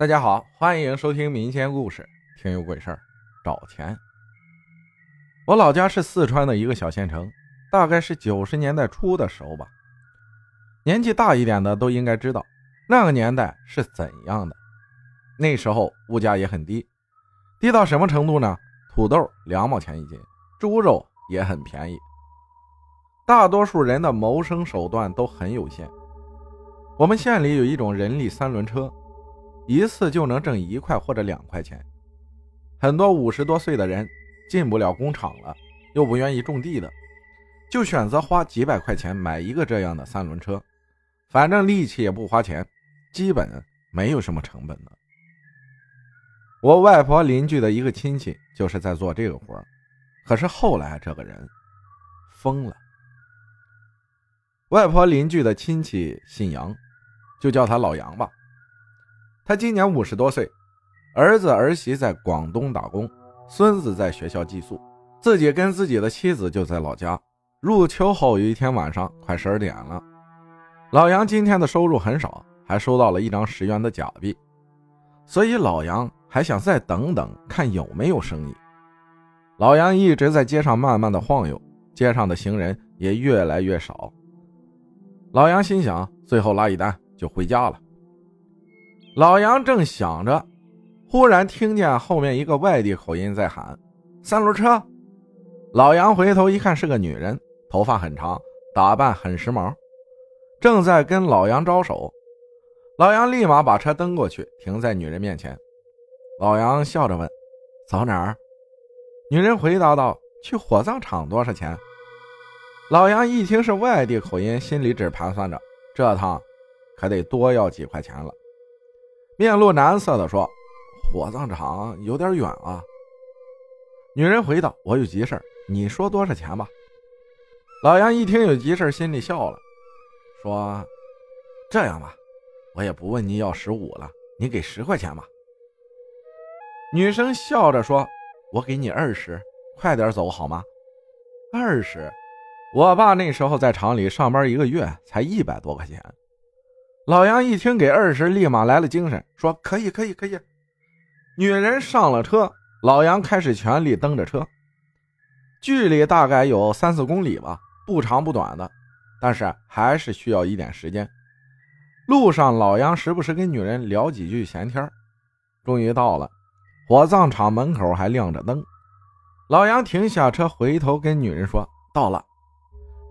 大家好，欢迎收听民间故事，听有鬼事儿，找钱。我老家是四川的一个小县城，大概是九十年代初的时候吧。年纪大一点的都应该知道，那个年代是怎样的。那时候物价也很低，低到什么程度呢？土豆两毛钱一斤，猪肉也很便宜。大多数人的谋生手段都很有限。我们县里有一种人力三轮车，一次就能挣一块或者两块钱。很多五十多岁的人进不了工厂了，又不愿意种地的，就选择花几百块钱买一个这样的三轮车，反正力气也不花钱，基本没有什么成本的。我外婆邻居的一个亲戚就是在做这个活可是后来这个人疯了。外婆邻居的亲戚姓杨。就叫他老杨吧。他今年五十多岁，儿子儿媳在广东打工，孙子在学校寄宿，自己跟自己的妻子就在老家。入秋后有一天晚上，快十二点了，老杨今天的收入很少，还收到了一张十元的假币，所以老杨还想再等等，看有没有生意。老杨一直在街上慢慢的晃悠，街上的行人也越来越少。老杨心想，最后拉一单。就回家了。老杨正想着，忽然听见后面一个外地口音在喊：“三轮车！”老杨回头一看，是个女人，头发很长，打扮很时髦，正在跟老杨招手。老杨立马把车蹬过去，停在女人面前。老杨笑着问：“走哪儿？”女人回答道：“去火葬场，多少钱？”老杨一听是外地口音，心里只盘算着这趟。可得多要几块钱了，面露难色的说：“火葬场有点远啊。”女人回道：“我有急事你说多少钱吧。”老杨一听有急事心里笑了，说：“这样吧，我也不问你要十五了，你给十块钱吧。”女生笑着说：“我给你二十，快点走好吗？”二十，我爸那时候在厂里上班，一个月才一百多块钱。老杨一听给二十，立马来了精神，说：“可以，可以，可以。”女人上了车，老杨开始全力蹬着车，距离大概有三四公里吧，不长不短的，但是还是需要一点时间。路上，老杨时不时跟女人聊几句闲天终于到了火葬场门口，还亮着灯。老杨停下车，回头跟女人说：“到了。”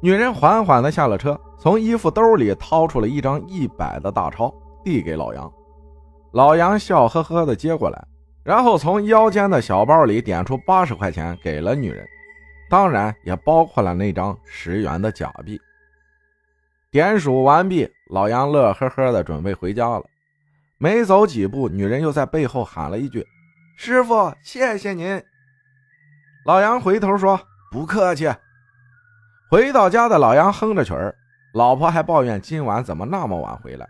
女人缓缓地下了车，从衣服兜里掏出了一张一百的大钞，递给老杨。老杨笑呵呵地接过来，然后从腰间的小包里点出八十块钱给了女人，当然也包括了那张十元的假币。点数完毕，老杨乐呵呵地准备回家了。没走几步，女人又在背后喊了一句：“师傅，谢谢您。”老杨回头说：“不客气。”回到家的老杨哼着曲儿，老婆还抱怨今晚怎么那么晚回来。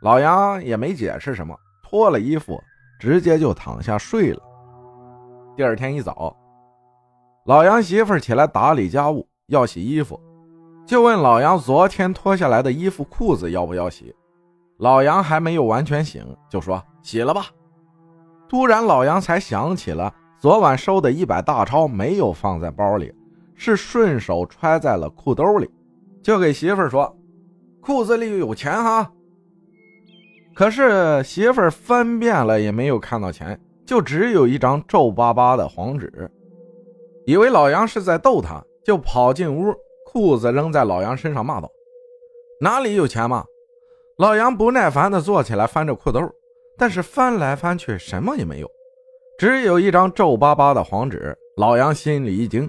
老杨也没解释什么，脱了衣服直接就躺下睡了。第二天一早，老杨媳妇起来打理家务，要洗衣服，就问老杨昨天脱下来的衣服裤子要不要洗。老杨还没有完全醒，就说洗了吧。突然，老杨才想起了昨晚收的一百大钞没有放在包里。是顺手揣在了裤兜里，就给媳妇儿说：“裤子里有钱哈。”可是媳妇儿翻遍了也没有看到钱，就只有一张皱巴巴的黄纸。以为老杨是在逗他，就跑进屋，裤子扔在老杨身上，骂道：“哪里有钱嘛！”老杨不耐烦地坐起来，翻着裤兜，但是翻来翻去什么也没有，只有一张皱巴巴的黄纸。老杨心里一惊。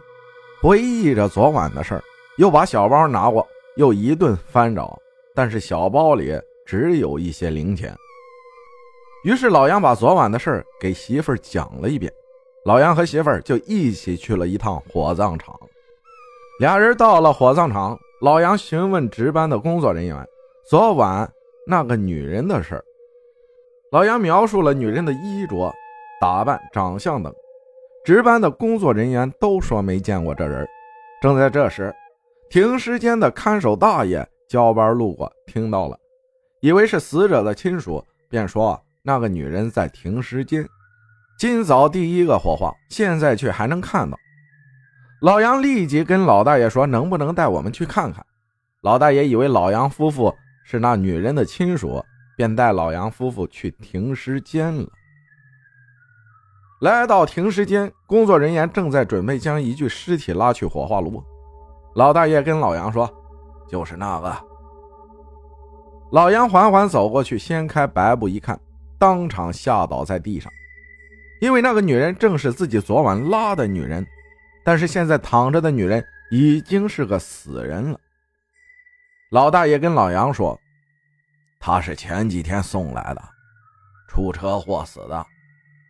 回忆着昨晚的事儿，又把小包拿过，又一顿翻找，但是小包里只有一些零钱。于是老杨把昨晚的事儿给媳妇儿讲了一遍，老杨和媳妇儿就一起去了一趟火葬场。俩人到了火葬场，老杨询问值班的工作人员昨晚那个女人的事儿，老杨描述了女人的衣着、打扮、长相等。值班的工作人员都说没见过这人。正在这时，停尸间的看守大爷交班路过，听到了，以为是死者的亲属，便说那个女人在停尸间，今早第一个火化，现在却还能看到。老杨立即跟老大爷说：“能不能带我们去看看？”老大爷以为老杨夫妇是那女人的亲属，便带老杨夫妇去停尸间了。来到停尸间，工作人员正在准备将一具尸体拉去火化炉。老大爷跟老杨说：“就是那个。”老杨缓缓走过去，掀开白布一看，当场吓倒在地上，因为那个女人正是自己昨晚拉的女人。但是现在躺着的女人已经是个死人了。老大爷跟老杨说：“她是前几天送来的，出车祸死的，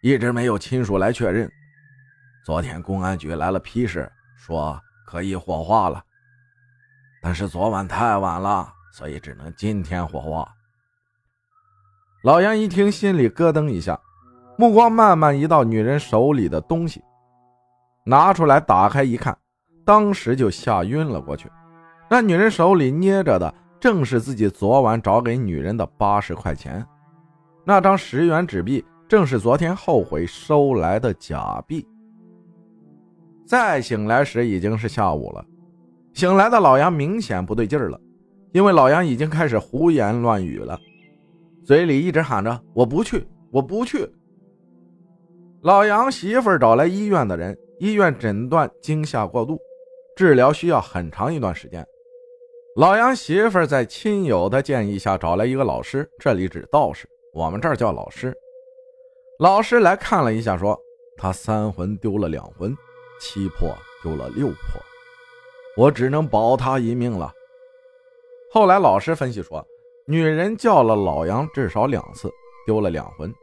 一直没有亲属来确认。昨天公安局来了批示，说可以火化了，但是昨晚太晚了，所以只能今天火化。”老杨一听，心里咯噔一下，目光慢慢移到女人手里的东西。拿出来打开一看，当时就吓晕了过去。那女人手里捏着的正是自己昨晚找给女人的八十块钱，那张十元纸币正是昨天后悔收来的假币。再醒来时已经是下午了，醒来的老杨明显不对劲儿了，因为老杨已经开始胡言乱语了，嘴里一直喊着“我不去，我不去”。老杨媳妇儿找来医院的人。医院诊断惊吓过度，治疗需要很长一段时间。老杨媳妇儿在亲友的建议下找来一个老师，这里指道士，我们这儿叫老师。老师来看了一下，说他三魂丢了两魂，七魄丢了六魄，我只能保他一命了。后来老师分析说，女人叫了老杨至少两次，丢了两魂，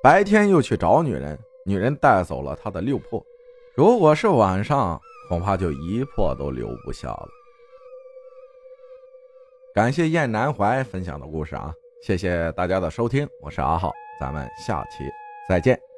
白天又去找女人，女人带走了他的六魄。如果是晚上，恐怕就一魄都留不下了。感谢燕南怀分享的故事啊！谢谢大家的收听，我是阿浩，咱们下期再见。